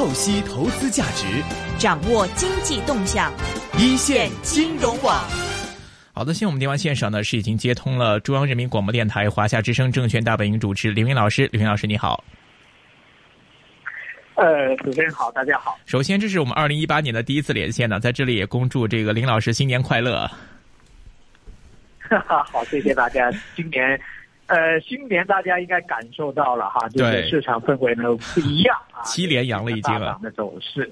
透析投资价值，掌握经济动向，一线金融网。好的，现在我们电话线上呢是已经接通了中央人民广播电台华夏之声证券大本营主持刘云老师，刘云老师你好。呃，主持人好，大家好。首先，这是我们二零一八年的第一次连线呢，在这里也恭祝这个林老师新年快乐。哈哈，好，谢谢大家。今年，呃，新年大家应该感受到了哈，就是市场氛围呢不一样啊，七连阳了已经了的走势。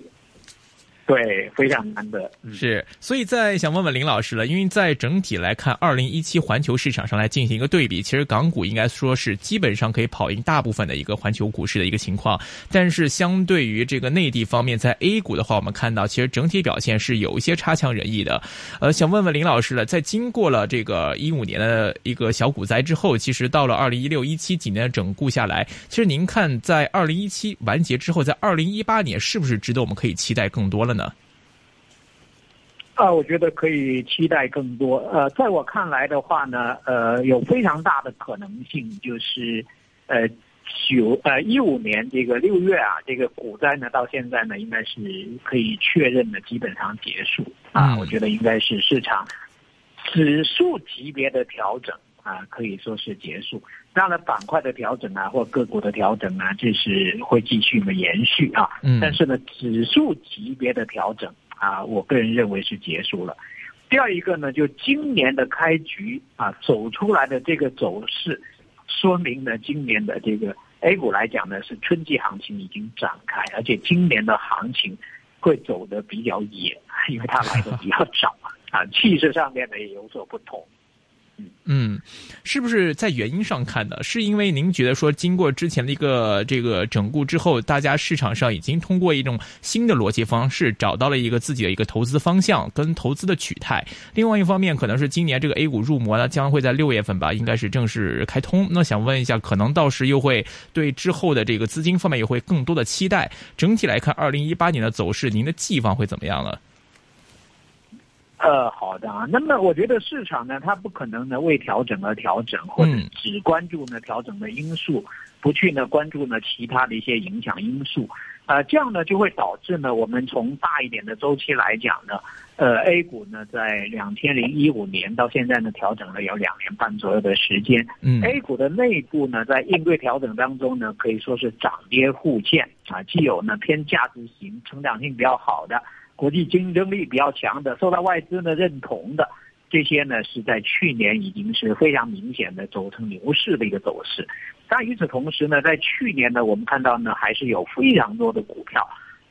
对，非常难得。是，所以再想问问林老师了，因为在整体来看，二零一七环球市场上来进行一个对比，其实港股应该说是基本上可以跑赢大部分的一个环球股市的一个情况。但是相对于这个内地方面，在 A 股的话，我们看到其实整体表现是有一些差强人意的。呃，想问问林老师了，在经过了这个一五年的一个小股灾之后，其实到了二零一六一七几年的整固下来，其实您看在二零一七完结之后，在二零一八年是不是值得我们可以期待更多了呢？啊，我觉得可以期待更多。呃，在我看来的话呢，呃，有非常大的可能性，就是，呃，九呃一五年这个六月啊，这个股灾呢，到现在呢，应该是可以确认的基本上结束啊。我觉得应该是市场指数级别的调整啊，可以说是结束。当然，板块的调整啊，或个股的调整啊，这是会继续的延续啊。嗯。但是呢，指数级别的调整。啊，我个人认为是结束了。第二一个呢，就今年的开局啊，走出来的这个走势，说明呢，今年的这个 A 股来讲呢，是春季行情已经展开，而且今年的行情会走的比较野，因为它来的比较早啊，气势上面呢也有所不同。嗯，是不是在原因上看呢？是因为您觉得说，经过之前的一个这个整固之后，大家市场上已经通过一种新的逻辑方式，找到了一个自己的一个投资方向跟投资的取态。另外一方面，可能是今年这个 A 股入魔呢，将会在六月份吧，应该是正式开通。那想问一下，可能到时又会对之后的这个资金方面也会更多的期待。整体来看，二零一八年的走势，您的计划会怎么样呢？呃，好的啊。那么我觉得市场呢，它不可能呢为调整而调整，或者只关注呢调整的因素，不去呢关注呢其他的一些影响因素。呃，这样呢就会导致呢，我们从大一点的周期来讲呢，呃，A 股呢在两千零一五年到现在呢调整了有两年半左右的时间。嗯，A 股的内部呢在应对调整当中呢，可以说是涨跌互见啊，既有呢偏价值型、成长性比较好的。国际竞争力比较强的，受到外资的认同的，这些呢是在去年已经是非常明显的走成牛市的一个走势。但与此同时呢，在去年呢，我们看到呢还是有非常多的股票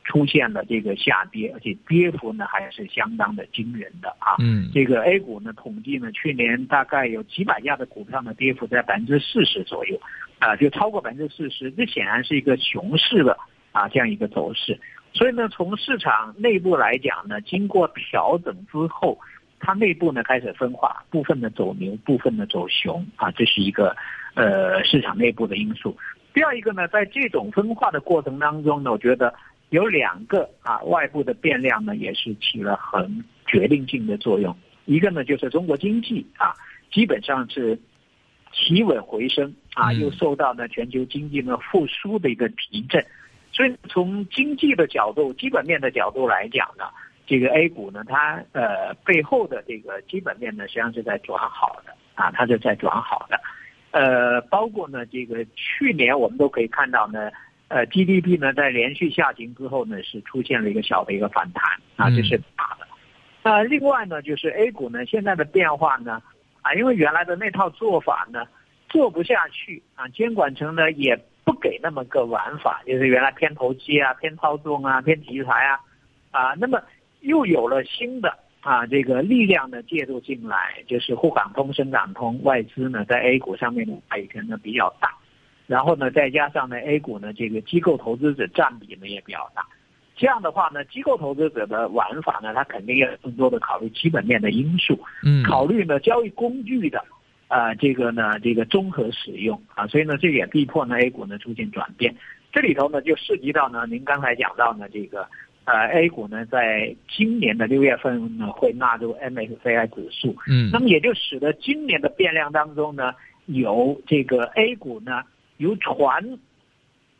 出现了这个下跌，而且跌幅呢还是相当的惊人的啊。嗯，这个 A 股呢统计呢，去年大概有几百家的股票呢跌幅在百分之四十左右，啊，就超过百分之四十，这显然是一个熊市的啊这样一个走势。所以呢，从市场内部来讲呢，经过调整之后，它内部呢开始分化，部分的走牛，部分的走熊啊，这是一个呃市场内部的因素。第二一个呢，在这种分化的过程当中呢，我觉得有两个啊外部的变量呢，也是起了很决定性的作用。一个呢就是中国经济啊，基本上是企稳回升啊，又受到呢全球经济呢复苏的一个提振。所以从经济的角度、基本面的角度来讲呢，这个 A 股呢，它呃背后的这个基本面呢，实际上是在转好的啊，它是在转好的。呃，包括呢，这个去年我们都可以看到呢，呃 GDP 呢在连续下行之后呢，是出现了一个小的一个反弹啊，这是大的。那另外呢，就是 A 股呢现在的变化呢，啊，因为原来的那套做法呢做不下去啊，监管层呢也。不给那么个玩法，就是原来偏投机啊、偏操纵啊、偏题材啊，啊，那么又有了新的啊这个力量的介入进来，就是沪港通、深港通，外资呢在 A 股上面的话语权呢比较大，然后呢再加上呢 A 股呢这个机构投资者占比呢也比较大，这样的话呢机构投资者的玩法呢，他肯定要更多的考虑基本面的因素，嗯，考虑呢交易工具的。啊，这个呢，这个综合使用啊，所以呢，这也逼迫呢 A 股呢出现转变。这里头呢，就涉及到呢，您刚才讲到呢，这个呃 A 股呢，在今年的六月份呢，会纳入 MSCI 指数。嗯，那么也就使得今年的变量当中呢，有这个 A 股呢，由传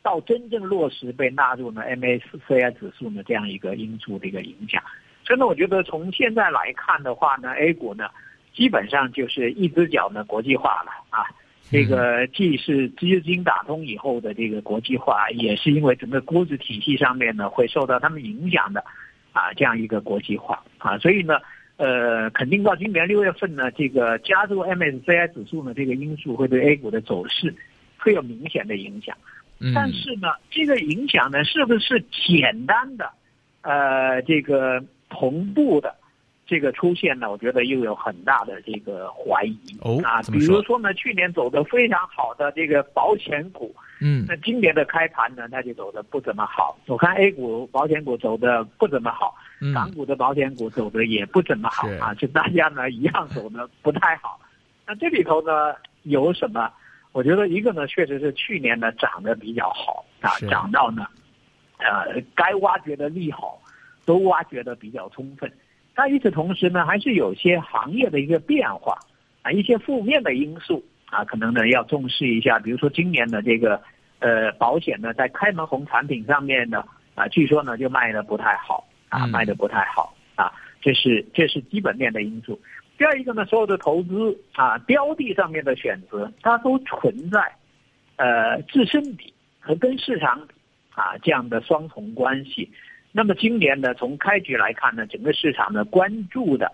到真正落实被纳入呢 MSCI 指数呢这样一个因素的一个影响。所以呢，我觉得从现在来看的话呢，A 股呢基本上就是一只脚呢国际化了啊。这个既是资金打通以后的这个国际化，也是因为整个估值体系上面呢会受到他们影响的啊这样一个国际化啊。所以呢，呃，肯定到今年六月份呢，这个加入 MSCI 指数呢这个因素会对 A 股的走势会有明显的影响。但是呢，这个影响呢是不是简单的呃这个？同步的这个出现呢，我觉得又有很大的这个怀疑哦啊，比如说呢，去年走的非常好的这个保险股，嗯，那今年的开盘呢，那就走的不怎么好。我看 A 股保险股走的不怎么好，港股的保险股走的也不怎么好啊，就大家呢一样走的不太好。那这里头呢有什么？我觉得一个呢，确实是去年呢涨得比较好啊，涨到呢，呃，该挖掘的利好。都挖掘的比较充分，但与此同时呢，还是有些行业的一个变化啊，一些负面的因素啊，可能呢要重视一下。比如说今年的这个呃保险呢，在开门红产品上面呢啊，据说呢就卖的不太好啊，卖的不太好啊，这是这是基本面的因素。第二一个呢，所有的投资啊标的上面的选择，它都存在呃自身比和跟市场比啊这样的双重关系。那么今年呢，从开局来看呢，整个市场呢关注的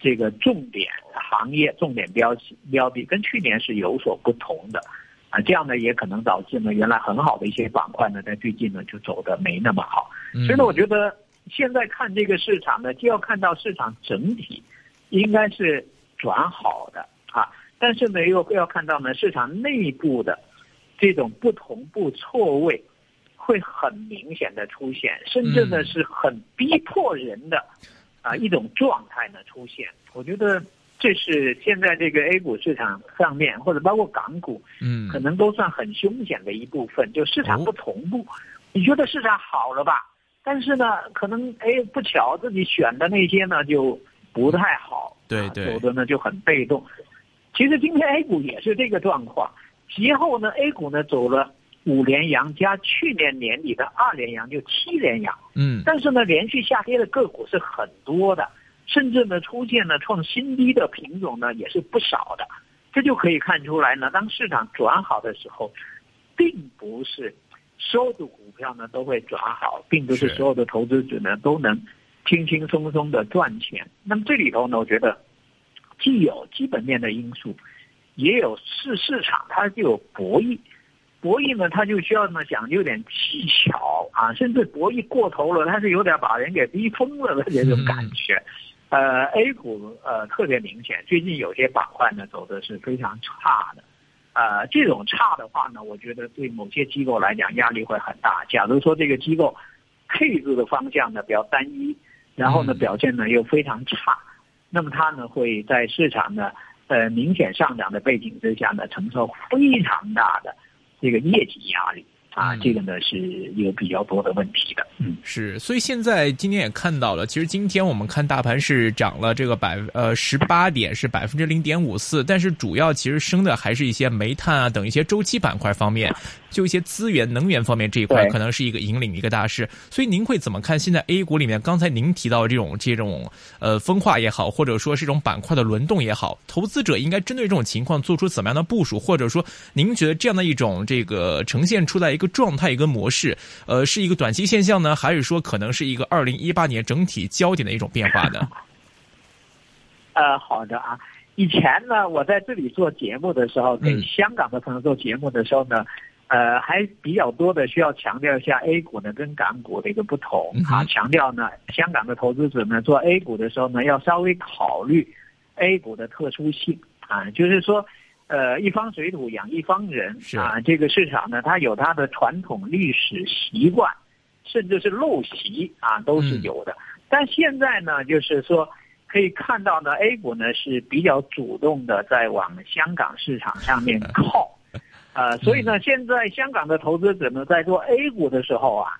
这个重点行业、重点标标的跟去年是有所不同的，啊，这样呢也可能导致呢原来很好的一些板块呢，在最近呢就走的没那么好。所以呢，我觉得现在看这个市场呢，就要看到市场整体应该是转好的啊，但是呢又要看到呢市场内部的这种不同步错位。会很明显的出现，甚至呢是很逼迫人的啊一种状态呢出现。我觉得这是现在这个 A 股市场上面，或者包括港股，嗯，可能都算很凶险的一部分，就市场不同步。你觉得市场好了吧？但是呢，可能哎不巧自己选的那些呢就不太好，对对，有的呢就很被动。其实今天 A 股也是这个状况，其后呢 A 股呢走了。五连阳加去年年底的二连阳，就七连阳。嗯，但是呢，连续下跌的个股是很多的，甚至呢出现了创新低的品种呢也是不少的。这就可以看出来呢，当市场转好的时候，并不是所有的股票呢都会转好，并不是所有的投资者呢都能轻轻松松的赚钱。那么这里头呢，我觉得既有基本面的因素，也有市市场它就有博弈。博弈呢，它就需要呢讲究点技巧啊，甚至博弈过头了，它是有点把人给逼疯了的这种感觉。呃，A 股呃特别明显，最近有些板块呢走的是非常差的。呃，这种差的话呢，我觉得对某些机构来讲压力会很大。假如说这个机构配置的方向呢比较单一，然后呢表现呢又非常差，那么它呢会在市场呢呃明显上涨的背景之下呢承受非常大的。这个业绩压力啊，这个呢是有比较多的问题的。嗯，是，所以现在今天也看到了，其实今天我们看大盘是涨了这个百呃十八点，是百分之零点五四，但是主要其实升的还是一些煤炭啊等一些周期板块方面。就一些资源能源方面这一块，可能是一个引领一个大势。所以您会怎么看现在 A 股里面？刚才您提到这种这种呃分化也好，或者说是这种板块的轮动也好，投资者应该针对这种情况做出怎么样的部署？或者说，您觉得这样的一种这个呈现出来一个状态一个模式，呃，是一个短期现象呢，还是说可能是一个二零一八年整体焦点的一种变化呢？呃，好的啊。以前呢，我在这里做节目的时候，给香港的朋友做节目的时候呢。呃，还比较多的需要强调一下 A 股呢跟港股的一个不同啊，强调呢香港的投资者呢做 A 股的时候呢要稍微考虑 A 股的特殊性啊，就是说，呃，一方水土养一方人啊，这个市场呢它有它的传统历史习惯，甚至是陋习啊都是有的，但现在呢就是说可以看到呢 A 股呢是比较主动的在往香港市场上面靠。呃，所以呢，现在香港的投资者呢，在做 A 股的时候啊，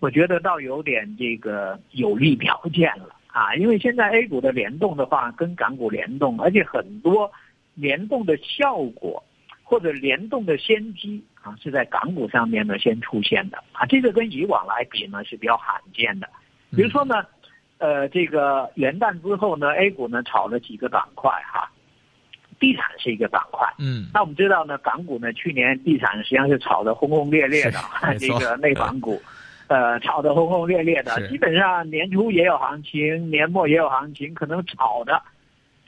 我觉得倒有点这个有利条件了。啊，因为现在 A 股的联动的话，跟港股联动，而且很多联动的效果或者联动的先机啊，是在港股上面呢先出现的。啊，这个跟以往来比呢是比较罕见的。比如说呢，呃，这个元旦之后呢，A 股呢炒了几个板块哈，地产是一个板块。嗯，那我们知道呢，港股呢去年地产实际上是炒得轰轰烈烈的，这个内房股，呃，炒得轰轰烈烈的，基本上年初也有行情，年末也有行情，可能炒的。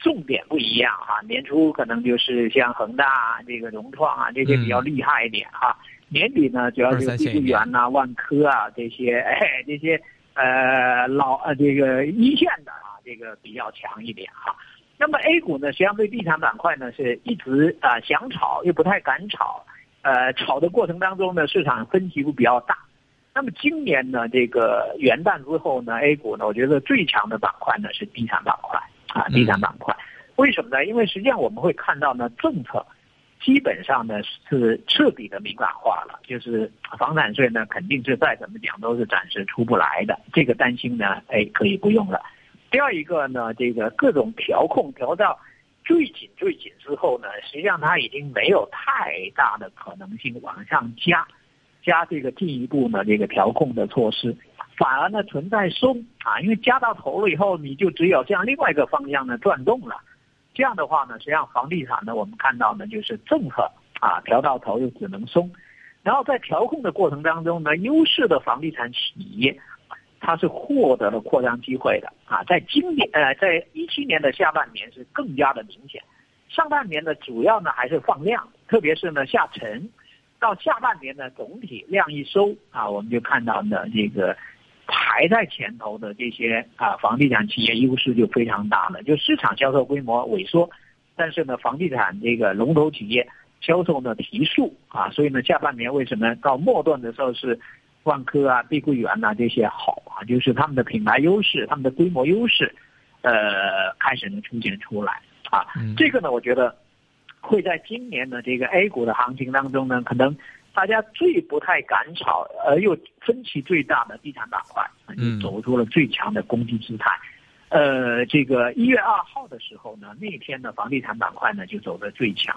重点不一样哈，年初可能就是像恒大、这个融创啊这些比较厉害一点哈，年底呢主要是碧桂园呐、万科啊 这些，哎这些呃老呃这个一线的啊这个比较强一点哈。那么 A 股呢，实际上对地产板块呢是一直啊想炒又不太敢炒，呃炒的过程当中呢市场分歧会比较大。那么今年呢这个元旦之后呢 A 股呢我觉得最强的板块呢是地产板块。啊，地产板块，为什么呢？因为实际上我们会看到呢，政策基本上呢是彻底的敏感化了，就是房产税呢肯定是再怎么讲都是暂时出不来的，这个担心呢，哎，可以不用了。第二一个呢，这个各种调控调到最紧最紧之后呢，实际上它已经没有太大的可能性往上加，加这个进一步呢这个调控的措施。反而呢存在松啊，因为加到头了以后，你就只有向另外一个方向呢转动了。这样的话呢，实际上房地产呢，我们看到呢就是政策啊调到头又只能松，然后在调控的过程当中呢，优势的房地产企业它是获得了扩张机会的啊。在今年呃，在一七年的下半年是更加的明显，上半年呢主要呢还是放量，特别是呢下沉，到下半年呢总体量一收啊，我们就看到呢这个。排在前头的这些啊，房地产企业优势就非常大了，就市场销售规模萎缩，但是呢，房地产这个龙头企业销售呢提速啊，所以呢，下半年为什么到末段的时候是万科啊、碧桂园呐这些好啊，就是他们的品牌优势、他们的规模优势，呃，开始能出现出来啊，这个呢，我觉得会在今年的这个 A 股的行情当中呢，可能。大家最不太敢炒，而又分歧最大的地产板块，就走出了最强的攻击姿态。呃，这个一月二号的时候呢，那天的房地产板块呢就走的最强。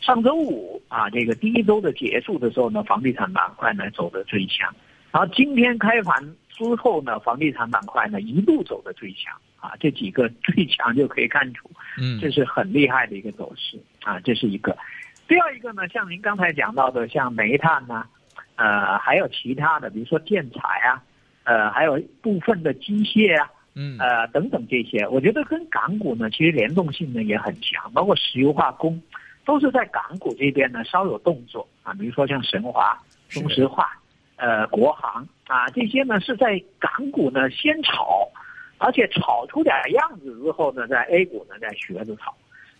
上周五啊，这个第一周的结束的时候呢，房地产板块呢走的最强。然后今天开盘之后呢，房地产板块呢一路走的最强。啊，这几个最强就可以看出，嗯，这是很厉害的一个走势啊，这是一个。第二一个呢，像您刚才讲到的，像煤炭呐，呃，还有其他的，比如说建材啊，呃，还有部分的机械啊，嗯，呃，等等这些，我觉得跟港股呢，其实联动性呢也很强，包括石油化工，都是在港股这边呢稍有动作啊，比如说像神华、中石化、呃，国航啊，这些呢是在港股呢先炒，而且炒出点样子之后呢，在 A 股呢再学着炒。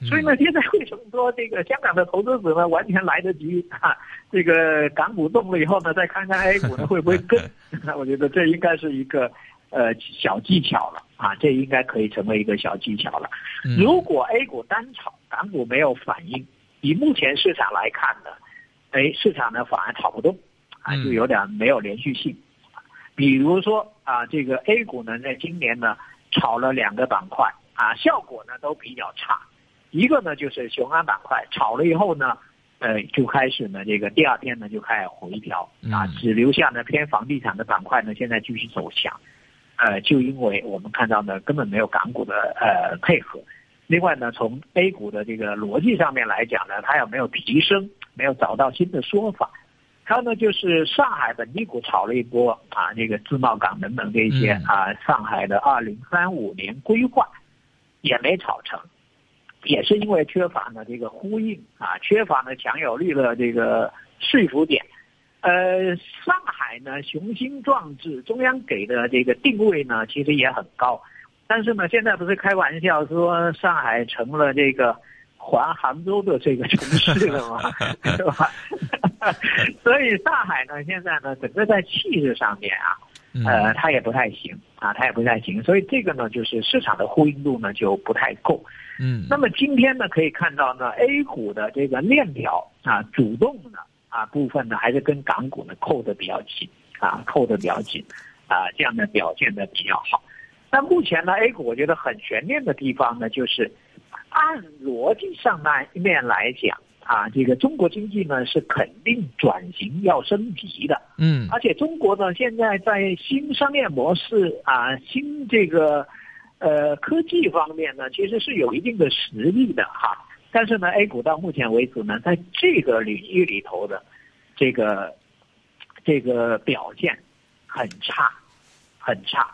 所以呢，现在为什么说这个香港的投资者呢完全来得及啊？这个港股动了以后呢，再看看 A 股呢会不会跟？那 我觉得这应该是一个呃小技巧了啊，这应该可以成为一个小技巧了。如果 A 股单炒，港股没有反应，以目前市场来看呢，哎，市场呢反而炒不动啊，就有点没有连续性。比如说啊，这个 A 股呢，在今年呢炒了两个板块啊，效果呢都比较差。一个呢就是雄安板块炒了以后呢，呃就开始呢这个第二天呢就开始回调啊，只留下呢偏房地产的板块呢现在继续走强，呃就因为我们看到呢根本没有港股的呃配合，另外呢从 A 股的这个逻辑上面来讲呢，它也没有提升，没有找到新的说法，还有呢就是上海本地股炒了一波啊，这个自贸港等等这些啊，上海的二零三五年规划也没炒成。也是因为缺乏呢这个呼应啊，缺乏呢强有力的这个说服点。呃，上海呢雄心壮志，中央给的这个定位呢其实也很高，但是呢现在不是开玩笑说上海成了这个环杭州的这个城市了嘛？是吧？所以上海呢现在呢整个在气势上面啊，呃，它也不太行啊，它也不太行，所以这个呢就是市场的呼应度呢就不太够。嗯，那么今天呢，可以看到呢，A 股的这个链条啊，主动的啊部分呢，还是跟港股呢扣的比较紧啊，扣的比较紧啊，这样的表现的比较好。那目前呢，A 股我觉得很悬念的地方呢，就是按逻辑上面面来讲啊，这个中国经济呢是肯定转型要升级的，嗯，而且中国呢现在在新商业模式啊，新这个呃科技方面呢，其实是有一定的实力的哈。但是呢，A 股到目前为止呢，在这个领域里头的这个这个表现很差，很差。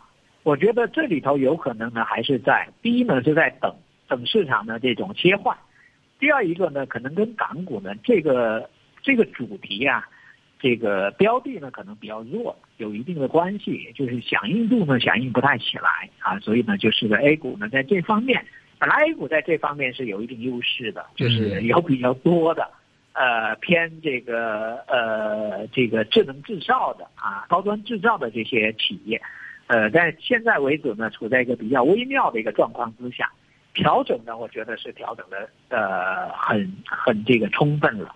我觉得这里头有可能呢，还是在第一呢是在等等市场的这种切换。第二一个呢，可能跟港股呢这个这个主题啊，这个标的呢可能比较弱，有一定的关系，就是响应度呢响应不太起来啊，所以呢就是个 A 股呢在这方面，本来 A 股在这方面是有一定优势的，就是有比较多的呃偏这个呃这个智能制造的啊高端制造的这些企业，呃，但现在为止呢处在一个比较微妙的一个状况之下。调整呢，我觉得是调整的呃很很这个充分了，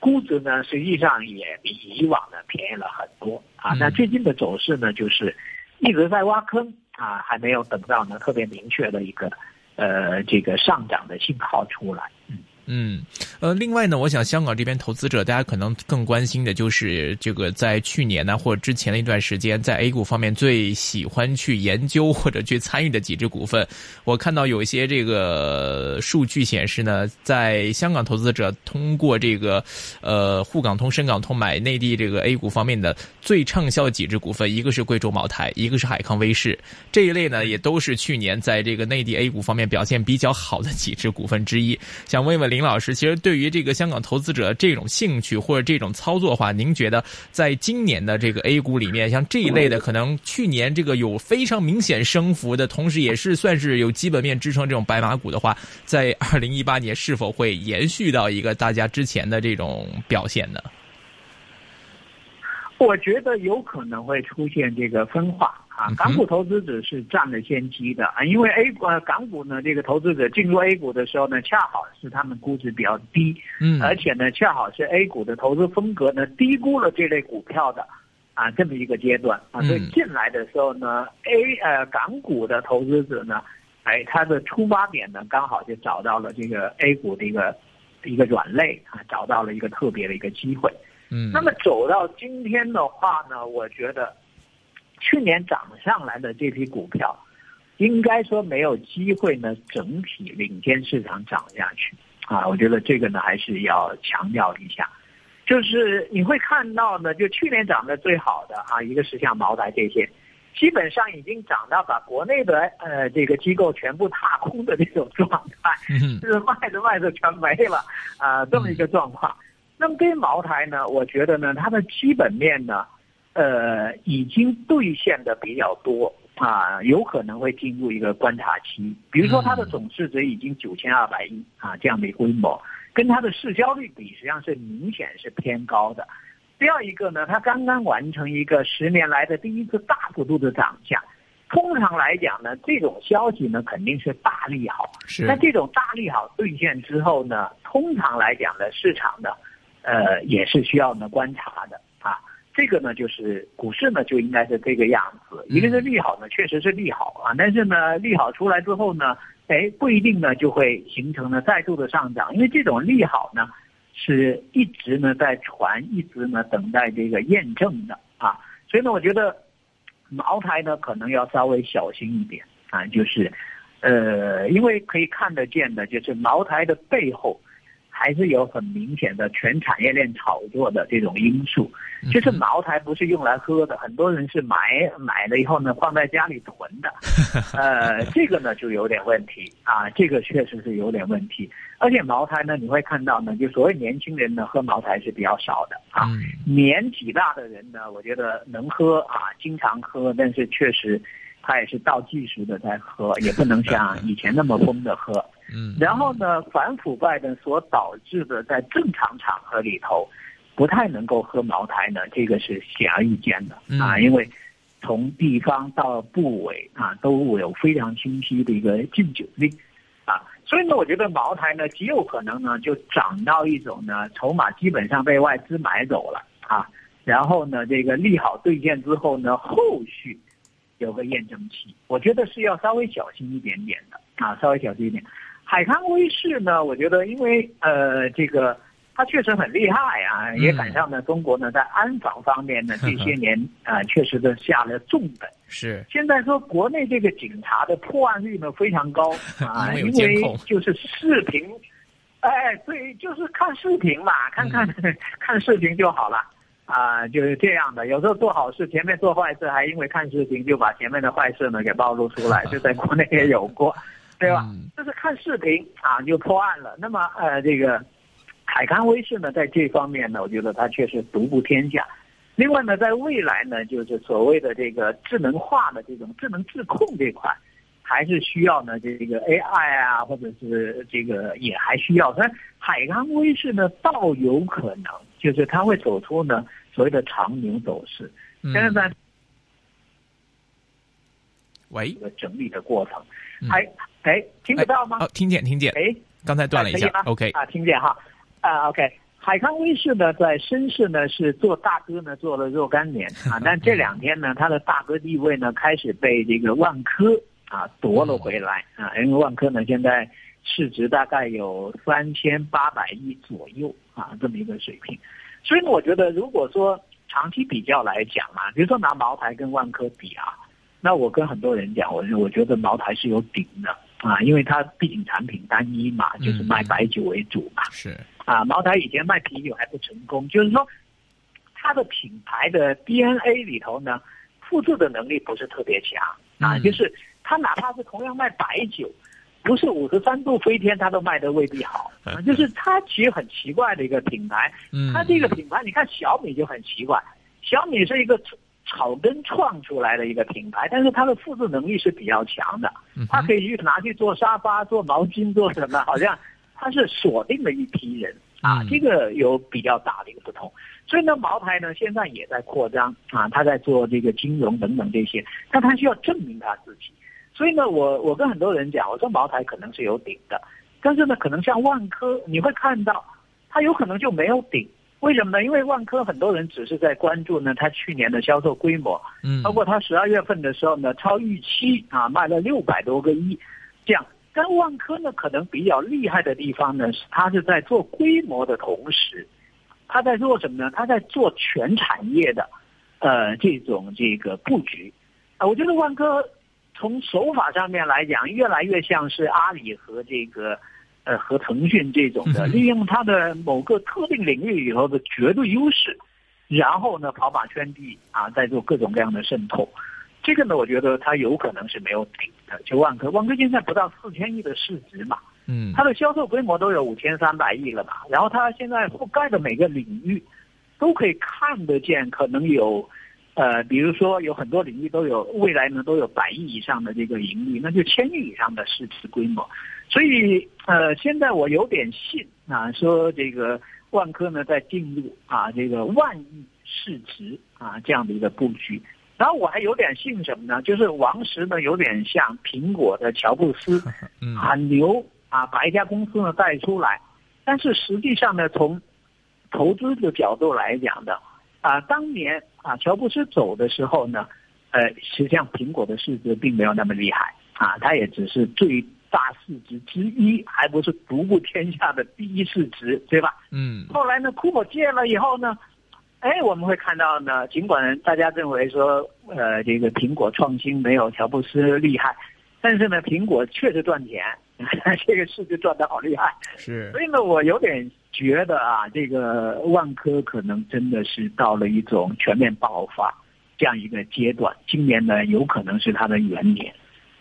估值呢实际上也比以往呢便宜了很多啊。那最近的走势呢，就是一直在挖坑啊，还没有等到呢特别明确的一个呃这个上涨的信号出来，嗯。呃，另外呢，我想香港这边投资者，大家可能更关心的就是这个在去年呢或者之前的一段时间，在 A 股方面最喜欢去研究或者去参与的几只股份。我看到有一些这个数据显示呢，在香港投资者通过这个呃沪港通、深港通买内地这个 A 股方面的最畅销几只股份，一个是贵州茅台，一个是海康威视，这一类呢也都是去年在这个内地 A 股方面表现比较好的几只股份之一。想问问林。林老师，其实对于这个香港投资者这种兴趣或者这种操作的话，您觉得在今年的这个 A 股里面，像这一类的，可能去年这个有非常明显升幅的，同时也是算是有基本面支撑这种白马股的话，在二零一八年是否会延续到一个大家之前的这种表现呢？我觉得有可能会出现这个分化。啊，港股投资者是占了先机的啊，因为 A 股呃港股呢，这个投资者进入 A 股的时候呢，恰好是他们估值比较低，嗯，而且呢，恰好是 A 股的投资风格呢低估了这类股票的啊这么一个阶段啊，所以进来的时候呢，A 呃港股的投资者呢，哎，他的出发点呢刚好就找到了这个 A 股的一个一个软肋啊，找到了一个特别的一个机会，嗯，那么走到今天的话呢，我觉得。去年涨上来的这批股票，应该说没有机会呢，整体领先市场涨下去啊！我觉得这个呢还是要强调一下，就是你会看到呢，就去年涨得最好的啊，一个是像茅台这些，基本上已经涨到把国内的呃这个机构全部踏空的这种状态，就是卖着卖着全没了啊，这么一个状况。那么对于茅台呢，我觉得呢，它的基本面呢。呃，已经兑现的比较多啊，有可能会进入一个观察期。比如说，它的总市值已经九千二百亿啊，这样的规模，跟它的市销率比，实际上是明显是偏高的。第二一个呢，它刚刚完成一个十年来的第一次大幅度的涨价。通常来讲呢，这种消息呢肯定是大利好。是。那这种大利好兑现之后呢，通常来讲呢，市场呢，呃，也是需要呢观察的啊。这个呢，就是股市呢就应该是这个样子。一个是利好呢，确实是利好啊，但是呢，利好出来之后呢，哎，不一定呢就会形成了再度的上涨，因为这种利好呢是一直呢在传，一直呢等待这个验证的啊。所以呢，我觉得茅台呢可能要稍微小心一点啊，就是呃，因为可以看得见的，就是茅台的背后。还是有很明显的全产业链炒作的这种因素，就是茅台不是用来喝的，很多人是买买了以后呢放在家里囤的，呃，这个呢就有点问题啊，这个确实是有点问题。而且茅台呢，你会看到呢，就所谓年轻人呢喝茅台是比较少的啊，年纪大的人呢，我觉得能喝啊，经常喝，但是确实他也是倒计时的在喝，也不能像以前那么疯的喝。嗯，然后呢，反腐败呢所导致的，在正常场合里头，不太能够喝茅台呢，这个是显而易见的啊，因为从地方到部委啊，都有非常清晰的一个禁酒令啊，所以呢，我觉得茅台呢极有可能呢就涨到一种呢筹码基本上被外资买走了啊，然后呢这个利好兑现之后呢，后续有个验证期，我觉得是要稍微小心一点点的啊，稍微小心一点。海康威视呢？我觉得，因为呃，这个他确实很厉害啊，也赶上了中国呢在安防方面呢这些年啊确实的下了重本。是。现在说国内这个警察的破案率呢非常高啊，因为就是视频，哎，对，就是看视频嘛，看看看视频就好了啊，就是这样的。有时候做好事，前面做坏事，还因为看视频就把前面的坏事呢给暴露出来，就在国内也有过，对吧？就是看视频啊就破案了。那么呃这个。海康威视呢，在这方面呢，我觉得它确实独步天下。另外呢，在未来呢，就是所谓的这个智能化的这种智能自控这块，还是需要呢这个 AI 啊，或者是这个也还需要。但海康威视呢，倒有可能，就是它会走出呢所谓的长牛走势。现在在喂，一个整理的过程。还哎，听得到吗？哦，听见，听见。哎，刚才断了一下。OK 啊，听见哈。啊，OK，海康威视呢，在深市呢是做大哥呢，做了若干年 啊，但这两天呢，它的大哥地位呢开始被这个万科啊夺了回来啊，因为万科呢现在市值大概有三千八百亿左右啊这么一个水平，所以呢，我觉得如果说长期比较来讲啊，比如说拿茅台跟万科比啊，那我跟很多人讲，我我觉得茅台是有顶的啊，因为它毕竟产品单一嘛，就是卖白酒为主嘛，是。啊，茅台以前卖啤酒还不成功，就是说，它的品牌的 DNA 里头呢，复制的能力不是特别强啊。就是它哪怕是同样卖白酒，不是五十三度飞天，它都卖的未必好。就是它其实很奇怪的一个品牌。它这个品牌，你看小米就很奇怪，小米是一个草根创出来的一个品牌，但是它的复制能力是比较强的。它可以去拿去做沙发、做毛巾、做什么，好像。它是锁定了一批人啊，这个有比较大的一个不同。所以呢，茅台呢现在也在扩张啊，它在做这个金融等等这些，但它需要证明它自己。所以呢，我我跟很多人讲，我说茅台可能是有顶的，但是呢，可能像万科，你会看到它有可能就没有顶。为什么呢？因为万科很多人只是在关注呢，它去年的销售规模，嗯，包括它十二月份的时候呢，超预期啊，卖了六百多个亿，这样。但万科呢，可能比较厉害的地方呢，是它是在做规模的同时，它在做什么呢？它在做全产业的，呃，这种这个布局。啊，我觉得万科从手法上面来讲，越来越像是阿里和这个，呃，和腾讯这种的，利用它的某个特定领域里头的绝对优势，然后呢，跑马圈地啊，在做各种各样的渗透。这个呢，我觉得它有可能是没有顶的。就万科，万科现在不到四千亿的市值嘛，嗯，它的销售规模都有五千三百亿了嘛。然后它现在覆盖的每个领域，都可以看得见，可能有，呃，比如说有很多领域都有未来呢都有百亿以上的这个盈利，那就千亿以上的市值规模。所以，呃，现在我有点信啊，说这个万科呢在进入啊这个万亿市值啊这样的一个布局。然后我还有点信什么呢？就是王石呢，有点像苹果的乔布斯，很牛啊，把一家公司呢带出来。但是实际上呢，从投资的角度来讲的啊，当年啊乔布斯走的时候呢，呃，实际上苹果的市值并没有那么厉害啊，它也只是最大市值之一，还不是独步天下的第一市值，对吧？嗯。后来呢，库珀借了以后呢。哎，我们会看到呢，尽管大家认为说，呃，这个苹果创新没有乔布斯厉害，但是呢，苹果确实赚钱，这个市值赚的好厉害。是。所以呢，我有点觉得啊，这个万科可能真的是到了一种全面爆发这样一个阶段。今年呢，有可能是它的元年。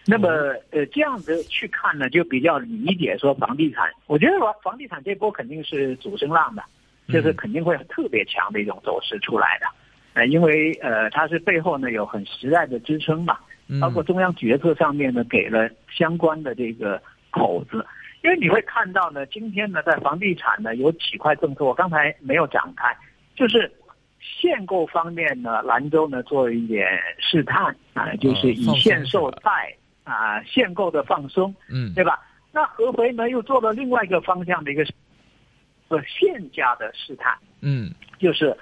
那么，呃，这样子去看呢，就比较理解说房地产。我觉得房房地产这波肯定是主升浪的。就是肯定会特别强的一种走势出来的，呃，因为呃，它是背后呢有很实在的支撑嘛，包括中央决策上面呢给了相关的这个口子，因为你会看到呢，今天呢在房地产呢有几块政策，我刚才没有展开，就是限购方面呢，兰州呢做一点试探啊，就是以限售贷啊限购的放松，嗯，对吧？那合肥呢又做了另外一个方向的一个。做现价的试探，嗯，就是，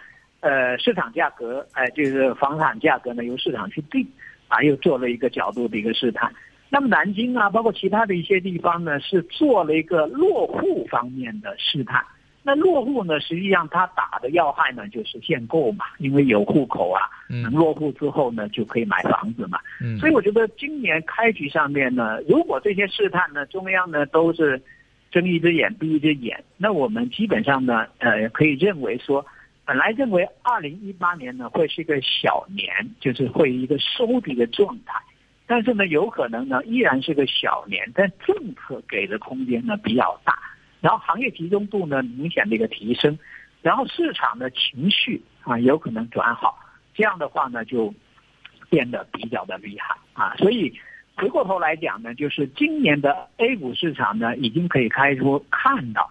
呃，市场价格，哎，就是房产价格呢由市场去定，啊，又做了一个角度的一个试探。那么南京啊，包括其他的一些地方呢，是做了一个落户方面的试探，那落户呢，实际上他打的要害呢就是限购嘛，因为有户口啊，能落户之后呢就可以买房子嘛。嗯，所以我觉得今年开局上面呢，如果这些试探呢，中央呢都是睁一只眼闭一只眼，那我们基本上呢，呃，可以认为说，本来认为二零一八年呢会是一个小年，就是会一个收底的状态，但是呢，有可能呢依然是个小年，但政策给的空间呢比较大。然后行业集中度呢明显的一个提升，然后市场的情绪啊有可能转好，这样的话呢就变得比较的厉害啊。所以回过头来讲呢，就是今年的 A 股市场呢已经可以开出看到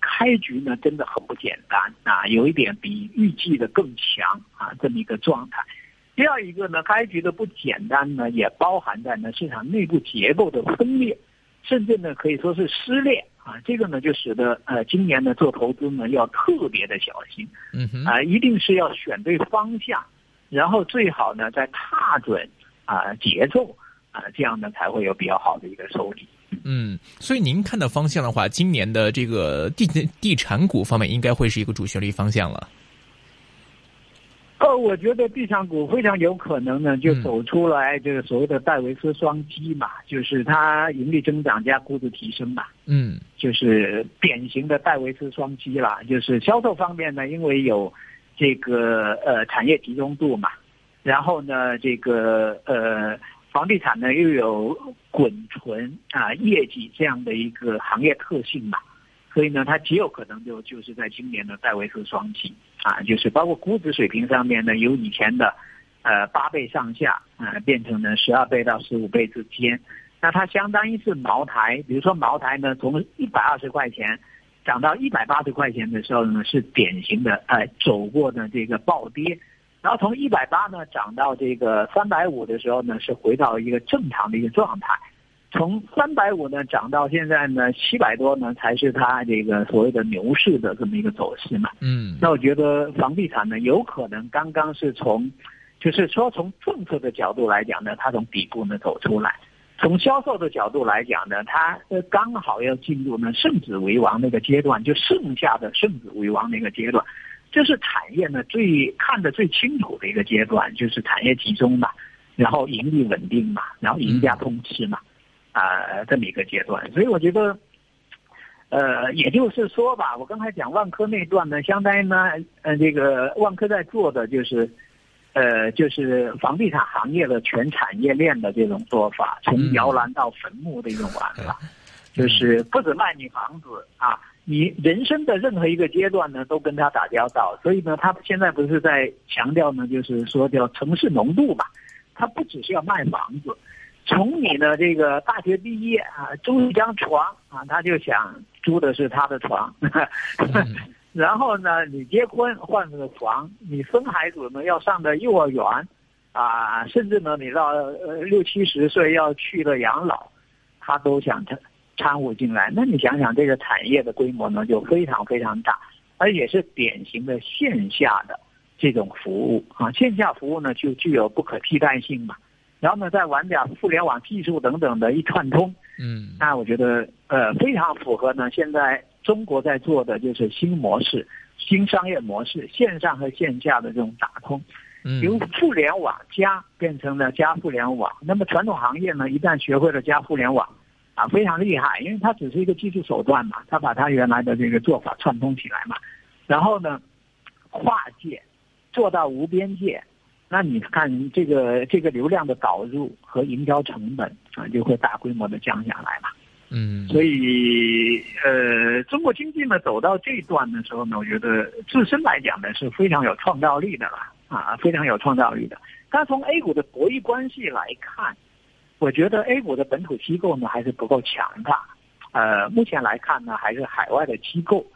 开局呢真的很不简单啊，有一点比预计的更强啊这么一个状态。第二一个呢，开局的不简单呢，也包含在呢市场内部结构的分裂，甚至呢可以说是撕裂。啊，这个呢就使得呃，今年呢做投资呢要特别的小心，嗯哼，啊，一定是要选对方向，然后最好呢再踏准啊节奏啊，这样呢才会有比较好的一个收益。嗯，所以您看的方向的话，今年的这个地地产股方面应该会是一个主旋律方向了。呃，我觉得地产股非常有可能呢，就走出来这个所谓的戴维斯双击嘛，就是它盈利增长加估值提升嘛，嗯，就是典型的戴维斯双击啦。就是销售方面呢，因为有这个呃产业集中度嘛，然后呢，这个呃房地产呢又有滚存啊业绩这样的一个行业特性嘛。所以呢，它极有可能就就是在今年的戴维斯双击啊，就是包括估值水平上面呢，由以前的呃八倍上下啊，变成了十二倍到十五倍之间。那它相当于是茅台，比如说茅台呢，从一百二十块钱涨到一百八十块钱的时候呢，是典型的呃走过的这个暴跌，然后从一百八呢涨到这个三百五的时候呢，是回到一个正常的一个状态。从三百五呢涨到现在呢七百多呢，才是它这个所谓的牛市的这么一个走势嘛。嗯，那我觉得房地产呢，有可能刚刚是从，就是说从政策的角度来讲呢，它从底部呢走出来；从销售的角度来讲呢，它刚好要进入呢圣子为王那个阶段，就剩下的圣子为王那个阶段，这是产业呢最看得最清楚的一个阶段，就是产业集中嘛，然后盈利稳定嘛，然后赢家通吃嘛。啊，这么一个阶段，所以我觉得，呃，也就是说吧，我刚才讲万科那段呢，相当于呢，呃，这个万科在做的就是，呃，就是房地产行业的全产业链的这种做法，从摇篮到坟墓的一种玩法，就是不止卖你房子啊，你人生的任何一个阶段呢，都跟他打交道，所以呢，他现在不是在强调呢，就是说叫城市浓度嘛，他不只是要卖房子。从你的这个大学毕业啊，租一张床啊，他就想租的是他的床，然后呢，你结婚换个床，你生孩子呢要上的幼儿园，啊，甚至呢你到呃六七十岁要去了养老，他都想参掺和进来。那你想想这个产业的规模呢，就非常非常大，而且是典型的线下的这种服务啊，线下服务呢就具有不可替代性嘛。然后呢，再玩点互联网技术等等的一串通，嗯，那我觉得呃非常符合呢。现在中国在做的就是新模式、新商业模式，线上和线下的这种打通，由互联网加变成了加互联网。那么传统行业呢，一旦学会了加互联网，啊，非常厉害，因为它只是一个技术手段嘛，它把它原来的这个做法串通起来嘛，然后呢，跨界做到无边界。那你看这个这个流量的导入和营销成本啊，就会大规模的降下来了。嗯，所以呃，中国经济呢走到这一段的时候呢，我觉得自身来讲呢是非常有创造力的了啊，非常有创造力的。但从 A 股的博弈关系来看，我觉得 A 股的本土机构呢还是不够强大。呃，目前来看呢，还是海外的机构，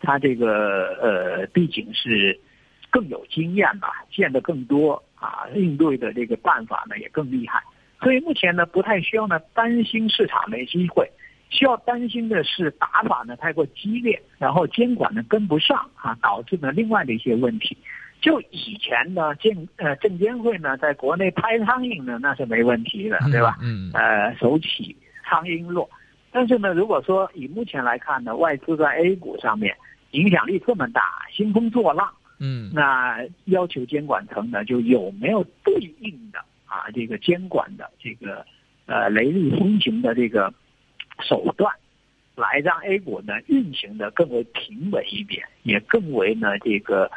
它这个呃毕竟是。更有经验吧，见得更多啊，应对的这个办法呢也更厉害，所以目前呢不太需要呢担心市场没机会，需要担心的是打法呢太过激烈，然后监管呢跟不上啊，导致呢另外的一些问题。就以前呢证呃证监会呢在国内拍苍蝇呢那是没问题的，对吧？嗯。呃，手起苍蝇落，但是呢如果说以目前来看呢，外资在 A 股上面。影响力这么大，兴风作浪，嗯，那要求监管层呢，就有没有对应的啊这个监管的这个呃雷厉风行的这个手段，来让 A 股呢运行的更为平稳一点，也更为呢这个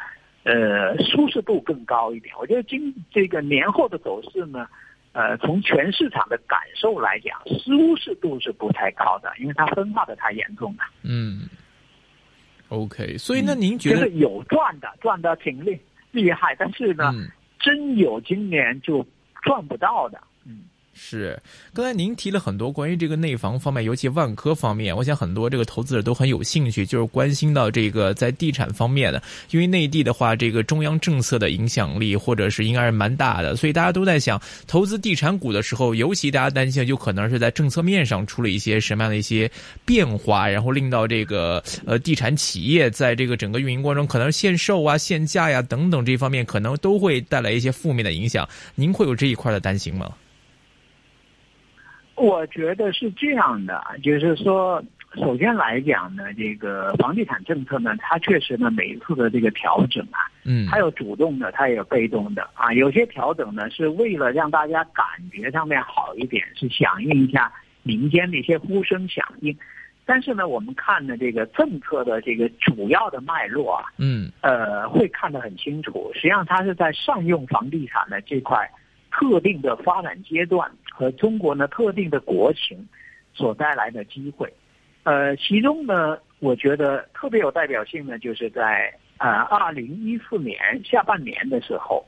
呃舒适度更高一点。我觉得今这个年后的走势呢。呃，从全市场的感受来讲，舒适度是不太高的，因为它分化的太严重了。嗯，OK，所以那您觉得、就是有赚的，赚的挺厉厉害，但是呢，嗯真有今年就赚不到的。是，刚才您提了很多关于这个内房方面，尤其万科方面，我想很多这个投资者都很有兴趣，就是关心到这个在地产方面的，因为内地的话，这个中央政策的影响力或者是应该是蛮大的，所以大家都在想，投资地产股的时候，尤其大家担心就可能是在政策面上出了一些什么样的一些变化，然后令到这个呃地产企业在这个整个运营过程中，可能限售啊、限价呀等等这方面，可能都会带来一些负面的影响。您会有这一块的担心吗？我觉得是这样的，就是说，首先来讲呢，这个房地产政策呢，它确实呢每一次的这个调整啊，嗯，它有主动的，它也有被动的啊。有些调整呢是为了让大家感觉上面好一点，是响应一下民间的一些呼声响应。但是呢，我们看呢这个政策的这个主要的脉络啊，嗯，呃，会看得很清楚。实际上，它是在善用房地产的这块特定的发展阶段。和中国呢特定的国情所带来的机会，呃，其中呢，我觉得特别有代表性呢，就是在呃二零一四年下半年的时候，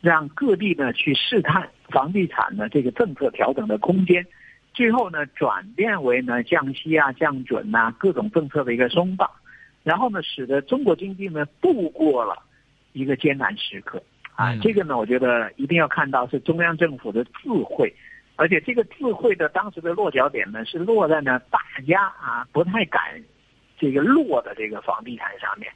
让各地呢去试探房地产的这个政策调整的空间，最后呢转变为呢降息啊、降准呐各种政策的一个松绑，然后呢使得中国经济呢度过了一个艰难时刻。啊，这个呢我觉得一定要看到是中央政府的智慧。而且这个智慧的当时的落脚点呢，是落在呢大家啊不太敢这个落的这个房地产上面，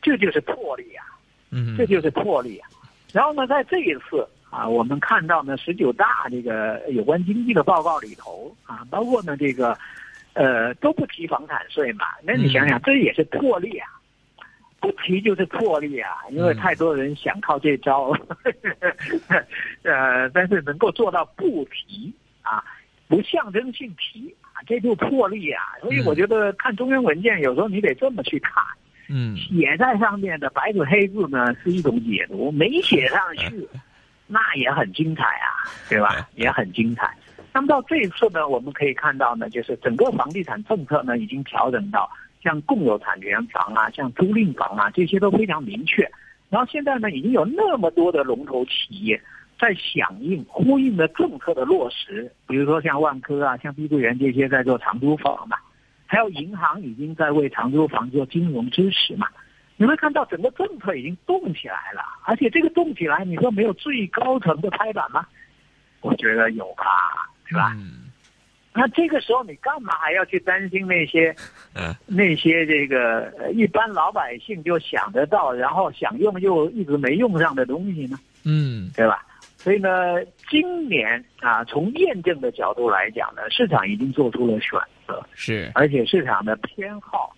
这就是魄力啊，嗯，这就是魄力啊。然后呢，在这一次啊，我们看到呢十九大这个有关经济的报告里头啊，包括呢这个呃都不提房产税嘛，那你想想这也是魄力啊。不提就是魄力啊，因为太多人想靠这招，呃，但是能够做到不提啊，不象征性提啊，这就魄力啊。所以我觉得看中央文件，有时候你得这么去看，嗯，写在上面的白纸黑字呢是一种解读，没写上去，那也很精彩啊，对吧？也很精彩。那么到这一次呢，我们可以看到呢，就是整个房地产政策呢已经调整到。像共有产权房啊，像租赁房啊，这些都非常明确。然后现在呢，已经有那么多的龙头企业在响应、呼应的政策的落实，比如说像万科啊、像碧桂园这些在做长租房嘛，还有银行已经在为长租房做金融支持嘛。你会看到整个政策已经动起来了，而且这个动起来，你说没有最高层的拍板吗？我觉得有吧，是吧？那这个时候你干嘛还要去担心那些，那些这个一般老百姓就想得到，然后想用又一直没用上的东西呢？嗯，对吧？所以呢，今年啊，从验证的角度来讲呢，市场已经做出了选择，是，而且市场的偏好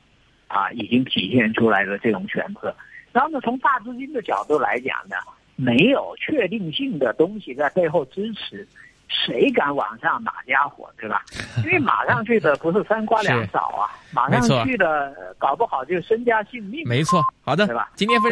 啊，已经体现出来了这种选择。然后呢，从大资金的角度来讲呢，没有确定性的东西在背后支持。谁敢往上马家伙，对吧？因为马上去的不是三瓜两枣啊，马上去的搞不好就身家性命。没错，好的，对吧？今天分。